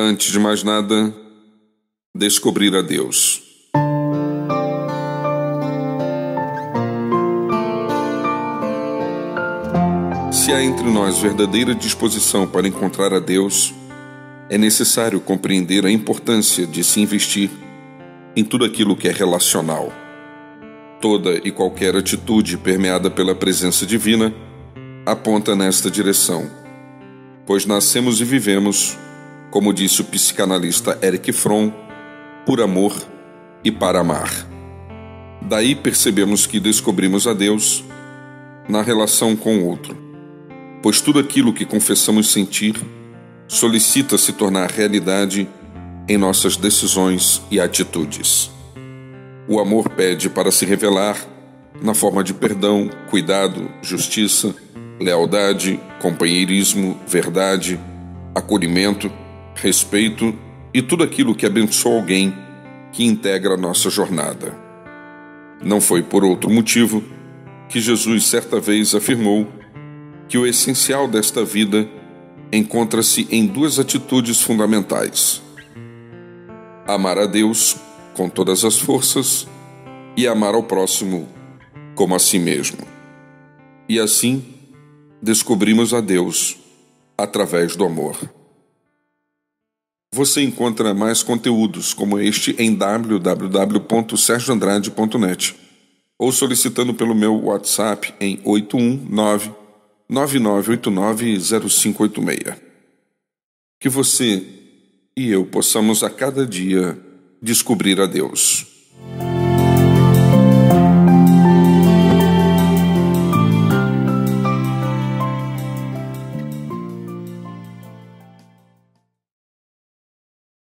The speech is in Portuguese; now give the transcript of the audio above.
Antes de mais nada, descobrir a Deus. Se há entre nós verdadeira disposição para encontrar a Deus, é necessário compreender a importância de se investir em tudo aquilo que é relacional. Toda e qualquer atitude permeada pela presença divina aponta nesta direção, pois nascemos e vivemos como disse o psicanalista Eric Fromm, por amor e para amar. Daí percebemos que descobrimos a Deus na relação com o outro, pois tudo aquilo que confessamos sentir solicita se tornar realidade em nossas decisões e atitudes. O amor pede para se revelar na forma de perdão, cuidado, justiça, lealdade, companheirismo, verdade, acolhimento respeito e tudo aquilo que abençoa alguém que integra a nossa jornada. Não foi por outro motivo que Jesus certa vez afirmou que o essencial desta vida encontra-se em duas atitudes fundamentais: amar a Deus com todas as forças e amar ao próximo como a si mesmo. E assim descobrimos a Deus através do amor. Você encontra mais conteúdos como este em www.sergioandrade.net ou solicitando pelo meu WhatsApp em 819 99890586. Que você e eu possamos a cada dia descobrir a Deus.